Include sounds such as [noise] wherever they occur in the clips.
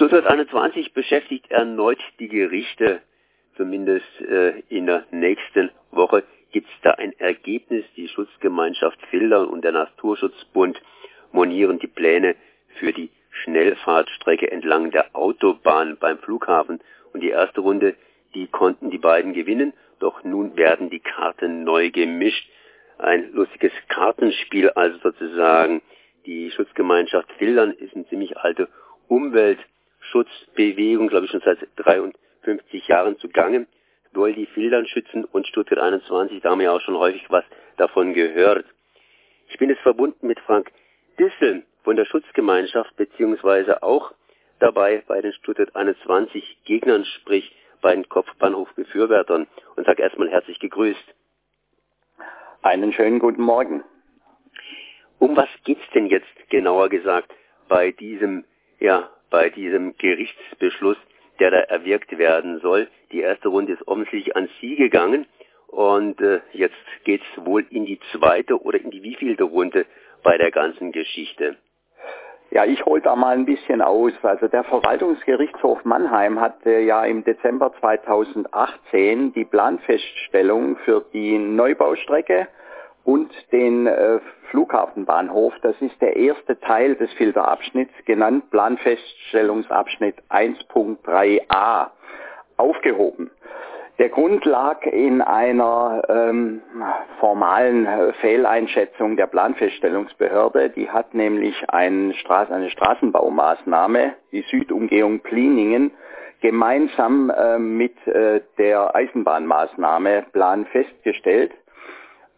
Stuttgart 21 beschäftigt erneut die Gerichte. Zumindest äh, in der nächsten Woche gibt es da ein Ergebnis. Die Schutzgemeinschaft Filder und der Naturschutzbund monieren die Pläne für die Schnellfahrtstrecke entlang der Autobahn beim Flughafen. Und die erste Runde, die konnten die beiden gewinnen, doch nun werden die Karten neu gemischt. Ein lustiges Kartenspiel also sozusagen. Die Schutzgemeinschaft Fildern ist eine ziemlich alte Umweltschutzbewegung, glaube ich schon seit 53 Jahren zugange. Soll die Fildern schützen und Stuttgart 21, da haben wir ja auch schon häufig was davon gehört. Ich bin jetzt verbunden mit Frank Dissel von der Schutzgemeinschaft beziehungsweise auch dabei bei den Stuttgart 21 Gegnern, sprich bei den Kopfbahnhofbefürwortern und sage erstmal herzlich gegrüßt. Einen schönen guten Morgen. Um was geht's denn jetzt genauer gesagt bei diesem, ja, bei diesem Gerichtsbeschluss, der da erwirkt werden soll? Die erste Runde ist offensichtlich an Sie gegangen und äh, jetzt geht's wohl in die zweite oder in die wievielte Runde bei der ganzen Geschichte. Ja, ich hole da mal ein bisschen aus. Also der Verwaltungsgerichtshof Mannheim hatte ja im Dezember 2018 die Planfeststellung für die Neubaustrecke und den äh, Flughafenbahnhof, das ist der erste Teil des Filterabschnitts, genannt Planfeststellungsabschnitt 1.3a, aufgehoben. Der Grund lag in einer ähm, formalen Fehleinschätzung der Planfeststellungsbehörde. Die hat nämlich eine, Straß eine Straßenbaumaßnahme, die Südumgehung Pliningen, gemeinsam äh, mit äh, der Eisenbahnmaßnahme Plan festgestellt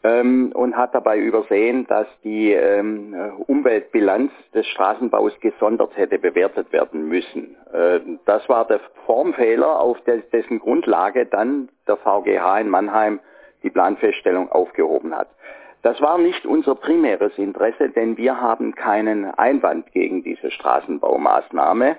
ähm, und hat dabei übersehen, dass die ähm, Umweltbilanz des Straßenbaus gesondert hätte bewertet werden müssen. Äh, das war der Formfehler, auf des, dessen Grundlage dann der VGH in Mannheim die Planfeststellung aufgehoben hat. Das war nicht unser primäres Interesse, denn wir haben keinen Einwand gegen diese Straßenbaumaßnahme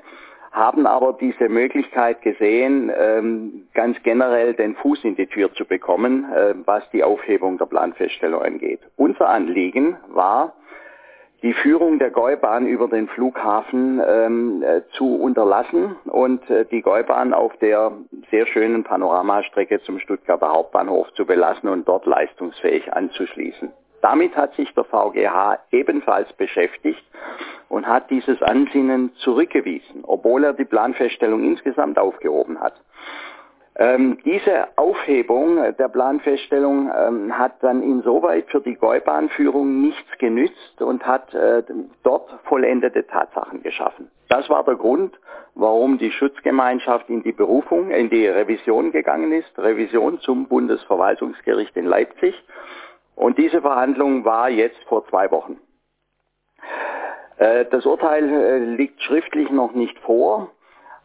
haben aber diese Möglichkeit gesehen, ähm, ganz generell den Fuß in die Tür zu bekommen, äh, was die Aufhebung der Planfeststellung angeht. Unser Anliegen war, die Führung der Gäubahn über den Flughafen ähm, äh, zu unterlassen und äh, die Gäubahn auf der sehr schönen Panoramastrecke zum Stuttgarter Hauptbahnhof zu belassen und dort leistungsfähig anzuschließen. Damit hat sich der VGH ebenfalls beschäftigt und hat dieses Ansinnen zurückgewiesen, obwohl er die Planfeststellung insgesamt aufgehoben hat. Ähm, diese Aufhebung der Planfeststellung ähm, hat dann insoweit für die Gäubahnführung nichts genützt und hat äh, dort vollendete Tatsachen geschaffen. Das war der Grund, warum die Schutzgemeinschaft in die Berufung, in die Revision gegangen ist, Revision zum Bundesverwaltungsgericht in Leipzig. Und diese Verhandlung war jetzt vor zwei Wochen. Äh, das Urteil äh, liegt schriftlich noch nicht vor,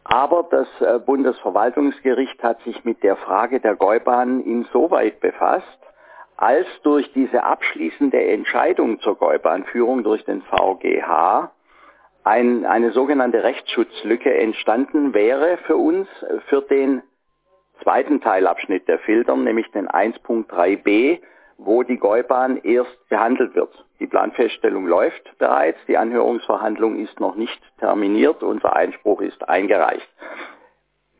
aber das äh, Bundesverwaltungsgericht hat sich mit der Frage der Gäubahn insoweit befasst, als durch diese abschließende Entscheidung zur Gäubahnführung durch den VGH ein, eine sogenannte Rechtsschutzlücke entstanden wäre für uns, für den zweiten Teilabschnitt der Filtern, nämlich den 1.3b, wo die Gäubahn erst behandelt wird. Die Planfeststellung läuft bereits, die Anhörungsverhandlung ist noch nicht terminiert, unser Einspruch ist eingereicht.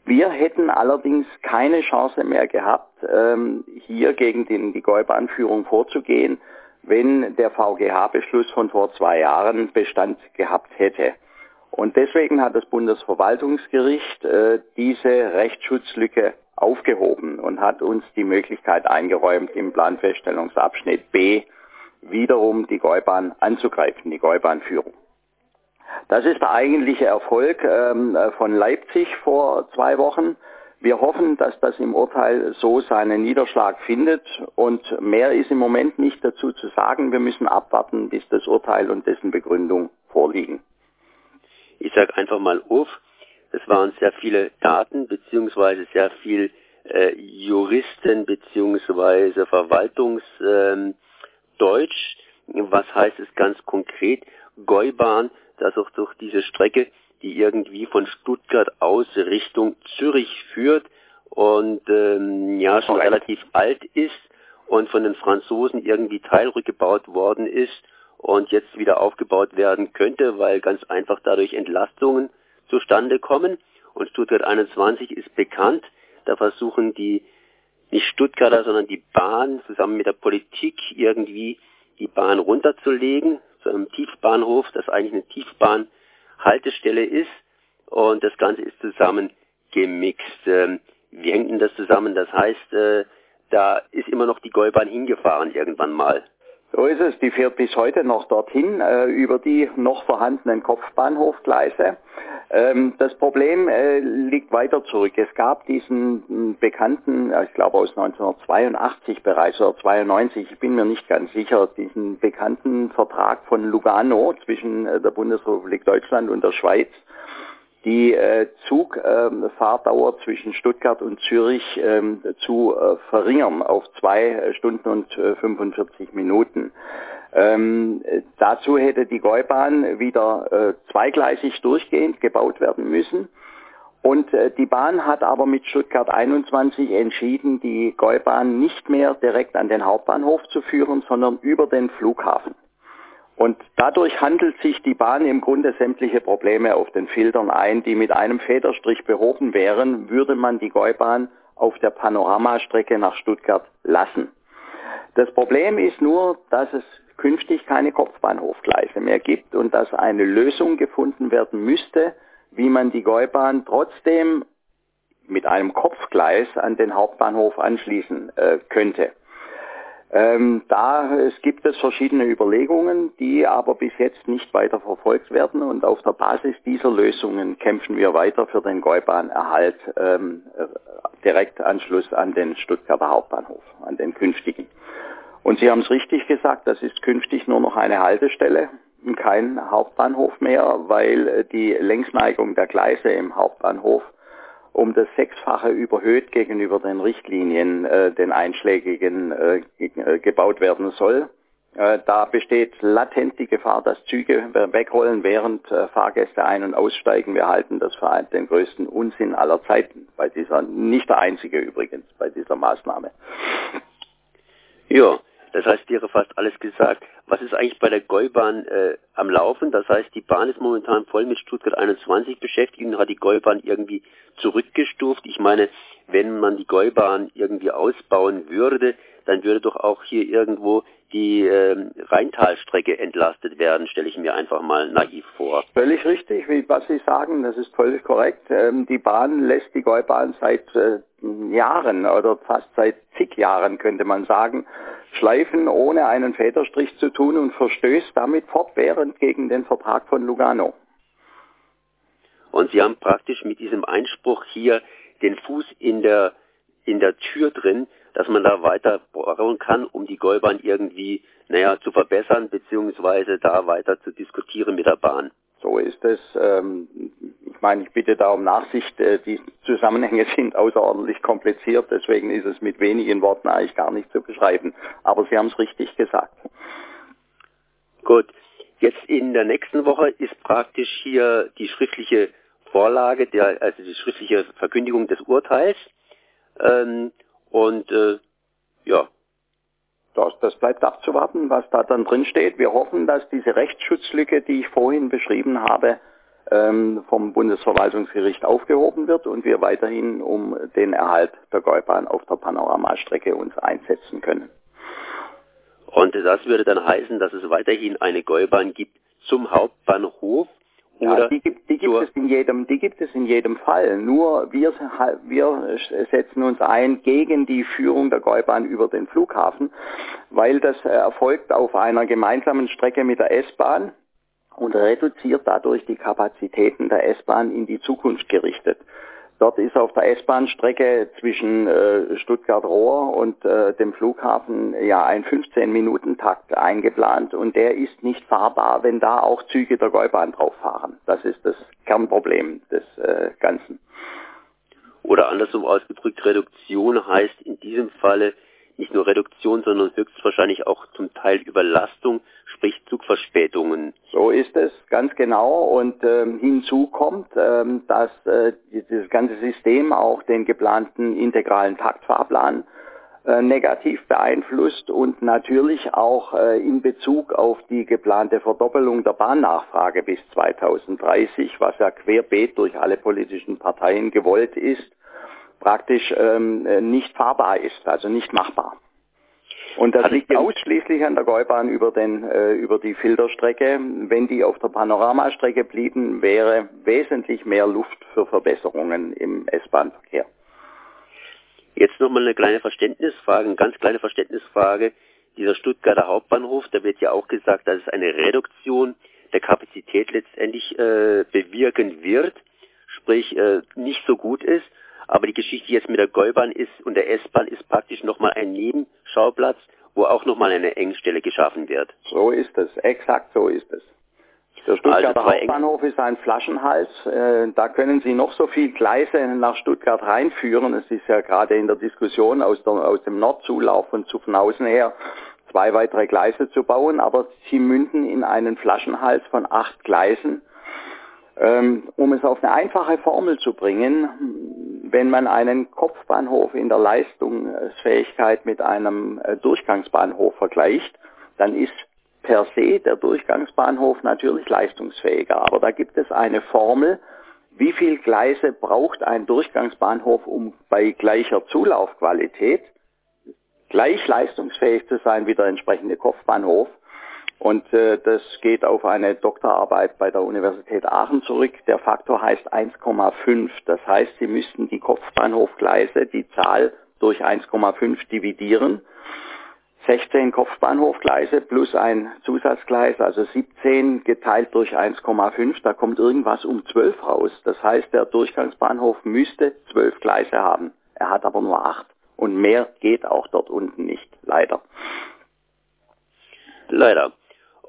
Wir hätten allerdings keine Chance mehr gehabt, ähm, hier gegen die Gäubahnführung vorzugehen, wenn der VGH-Beschluss von vor zwei Jahren Bestand gehabt hätte. Und deswegen hat das Bundesverwaltungsgericht äh, diese Rechtsschutzlücke aufgehoben und hat uns die Möglichkeit eingeräumt, im Planfeststellungsabschnitt B wiederum die Gäubahn anzugreifen, die Gäubahnführung. Das ist der eigentliche Erfolg ähm, von Leipzig vor zwei Wochen. Wir hoffen, dass das im Urteil so seinen Niederschlag findet und mehr ist im Moment nicht dazu zu sagen. Wir müssen abwarten, bis das Urteil und dessen Begründung vorliegen. Ich sage einfach mal auf, es waren sehr viele Daten beziehungsweise sehr viel äh, Juristen beziehungsweise Verwaltungsdeutsch. Ähm, Was heißt es ganz konkret? Gäubahn, das auch durch diese Strecke, die irgendwie von Stuttgart aus Richtung Zürich führt und ähm, ja schon relativ alt ist und von den Franzosen irgendwie teilrückgebaut worden ist und jetzt wieder aufgebaut werden könnte, weil ganz einfach dadurch Entlastungen zustande kommen. Und Stuttgart 21 ist bekannt. Da versuchen die nicht Stuttgarter, sondern die Bahn zusammen mit der Politik irgendwie die Bahn runterzulegen zu einem Tiefbahnhof, das eigentlich eine Tiefbahnhaltestelle ist. Und das Ganze ist zusammen gemixt. Ähm, wie hängt denn das zusammen? Das heißt, äh, da ist immer noch die Gäubahn hingefahren irgendwann mal. So ist es. Die fährt bis heute noch dorthin äh, über die noch vorhandenen Kopfbahnhofgleise. Ähm, das Problem äh, liegt weiter zurück. Es gab diesen hm, bekannten, ich glaube aus 1982 bereits oder 92, ich bin mir nicht ganz sicher, diesen bekannten Vertrag von Lugano zwischen äh, der Bundesrepublik Deutschland und der Schweiz die äh, Zugfahrdauer äh, zwischen Stuttgart und Zürich ähm, zu äh, verringern auf zwei Stunden und äh, 45 Minuten. Ähm, dazu hätte die Gäubahn wieder äh, zweigleisig durchgehend gebaut werden müssen. Und äh, die Bahn hat aber mit Stuttgart 21 entschieden, die Gäubahn nicht mehr direkt an den Hauptbahnhof zu führen, sondern über den Flughafen. Und dadurch handelt sich die Bahn im Grunde sämtliche Probleme auf den Filtern ein, die mit einem Federstrich behoben wären, würde man die Gäubahn auf der Panoramastrecke nach Stuttgart lassen. Das Problem ist nur, dass es künftig keine Kopfbahnhofgleise mehr gibt und dass eine Lösung gefunden werden müsste, wie man die Gäubahn trotzdem mit einem Kopfgleis an den Hauptbahnhof anschließen äh, könnte. Ähm, da es gibt es verschiedene Überlegungen, die aber bis jetzt nicht weiter verfolgt werden und auf der Basis dieser Lösungen kämpfen wir weiter für den Gäubahnerhalt ähm, äh, Direktanschluss an den Stuttgarter Hauptbahnhof, an den künftigen. Und Sie haben es richtig gesagt, das ist künftig nur noch eine Haltestelle, kein Hauptbahnhof mehr, weil die Längsneigung der Gleise im Hauptbahnhof um das Sechsfache überhöht gegenüber den Richtlinien, äh, den einschlägigen äh, äh, gebaut werden soll. Äh, da besteht latent die Gefahr, dass Züge wegrollen, während äh, Fahrgäste ein- und aussteigen. Wir halten das für den größten Unsinn aller Zeiten bei dieser, nicht der einzige übrigens, bei dieser Maßnahme. Ja, das heißt, wäre fast alles gesagt. Was ist eigentlich bei der Gäubahn äh, am Laufen? Das heißt, die Bahn ist momentan voll mit Stuttgart 21 beschäftigt und hat die Gäubahn irgendwie zurückgestuft. Ich meine, wenn man die Gäubahn irgendwie ausbauen würde, dann würde doch auch hier irgendwo die äh, Rheintalstrecke entlastet werden, stelle ich mir einfach mal naiv vor. Völlig richtig, wie was Sie sagen, das ist völlig korrekt. Ähm, die Bahn lässt die Gäubahn seit äh, Jahren oder fast seit zig Jahren, könnte man sagen, schleifen, ohne einen Federstrich zu tun und verstößt damit fortwährend gegen den Vertrag von Lugano. Und Sie haben praktisch mit diesem Einspruch hier den Fuß in der, in der Tür drin, dass man da weiter bohren kann, um die Gäubahn irgendwie, naja, zu verbessern, beziehungsweise da weiter zu diskutieren mit der Bahn. So ist es. Ähm, ich meine, ich bitte da um Nachsicht. Äh, die Zusammenhänge [laughs] sind außerordentlich kompliziert, deswegen ist es mit wenigen Worten eigentlich gar nicht zu beschreiben. Aber Sie haben es richtig gesagt. Gut. Jetzt in der nächsten Woche ist praktisch hier die schriftliche Vorlage, der, also die schriftliche Verkündigung des Urteils. Ähm, und äh, ja. Das, das bleibt abzuwarten, was da dann drin steht. Wir hoffen, dass diese Rechtsschutzlücke, die ich vorhin beschrieben habe, vom Bundesverwaltungsgericht aufgehoben wird und wir weiterhin um den Erhalt der Gäubahn auf der Panoramastrecke uns einsetzen können. Und das würde dann heißen, dass es weiterhin eine Gäubahn gibt zum Hauptbahnhof ja, die gibt, die gibt es in jedem, die gibt es in jedem Fall. Nur wir, wir setzen uns ein gegen die Führung der Gäubahn über den Flughafen, weil das erfolgt auf einer gemeinsamen Strecke mit der S-Bahn und reduziert dadurch die Kapazitäten der S-Bahn in die Zukunft gerichtet. Dort ist auf der S-Bahn-Strecke zwischen äh, Stuttgart-Rohr und äh, dem Flughafen ja ein 15-Minuten-Takt eingeplant und der ist nicht fahrbar, wenn da auch Züge der Gäubahn drauf fahren. Das ist das Kernproblem des äh, Ganzen. Oder andersrum ausgedrückt, Reduktion heißt in diesem Falle nicht nur Reduktion, sondern höchstwahrscheinlich auch zum Teil Überlastung, sprich Zugverspätungen. So ist es, ganz genau. Und ähm, hinzu kommt, ähm, dass äh, dieses ganze System auch den geplanten integralen Taktfahrplan äh, negativ beeinflusst und natürlich auch äh, in Bezug auf die geplante Verdoppelung der Bahnnachfrage bis 2030, was ja querbeet durch alle politischen Parteien gewollt ist, praktisch ähm, nicht fahrbar ist, also nicht machbar. Und das liegt ausschließlich an der Gäubahn über, den, äh, über die Filterstrecke. Wenn die auf der Panoramastrecke blieben, wäre wesentlich mehr Luft für Verbesserungen im S-Bahn-Verkehr. Jetzt nochmal eine kleine Verständnisfrage, eine ganz kleine Verständnisfrage. Dieser Stuttgarter Hauptbahnhof, da wird ja auch gesagt, dass es eine Reduktion der Kapazität letztendlich äh, bewirken wird, sprich äh, nicht so gut ist. Aber die Geschichte jetzt mit der Gäubahn ist und der S-Bahn ist praktisch nochmal ein Nebenschauplatz, wo auch nochmal eine Engstelle geschaffen wird. So ist es, exakt so ist es. Der Stuttgarter also Hauptbahnhof ist ein Flaschenhals. Äh, da können Sie noch so viel Gleise nach Stuttgart reinführen. Es ist ja gerade in der Diskussion aus, der, aus dem Nordzulauf von Zuffenhausen her zwei weitere Gleise zu bauen, aber sie münden in einen Flaschenhals von acht Gleisen. Ähm, um es auf eine einfache Formel zu bringen, wenn man einen Kopfbahnhof in der Leistungsfähigkeit mit einem äh, Durchgangsbahnhof vergleicht, dann ist per se der Durchgangsbahnhof natürlich leistungsfähiger. Aber da gibt es eine Formel, wie viel Gleise braucht ein Durchgangsbahnhof, um bei gleicher Zulaufqualität gleich leistungsfähig zu sein wie der entsprechende Kopfbahnhof. Und äh, das geht auf eine Doktorarbeit bei der Universität Aachen zurück. Der Faktor heißt 1,5. Das heißt, Sie müssten die Kopfbahnhofgleise, die Zahl durch 1,5 dividieren. 16 Kopfbahnhofgleise plus ein Zusatzgleis, also 17 geteilt durch 1,5, da kommt irgendwas um 12 raus. Das heißt, der Durchgangsbahnhof müsste 12 Gleise haben. Er hat aber nur 8. Und mehr geht auch dort unten nicht, leider. Leider.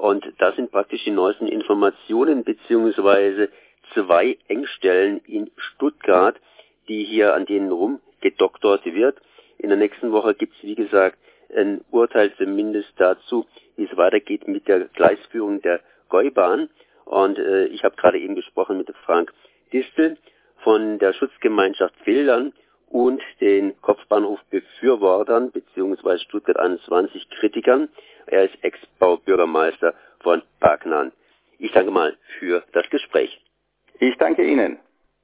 Und das sind praktisch die neuesten Informationen beziehungsweise zwei Engstellen in Stuttgart, die hier an denen rumgedoktert wird. In der nächsten Woche gibt es, wie gesagt, ein Urteil zumindest dazu, wie es weitergeht mit der Gleisführung der Gäubahn. Und äh, ich habe gerade eben gesprochen mit Frank Distel von der Schutzgemeinschaft Fildern und den Kopfbahnhofbefürwortern beziehungsweise Stuttgart 21 Kritikern. Er ist Ex-Baubürgermeister von Bagnan. Ich danke mal für das Gespräch. Ich danke Ihnen.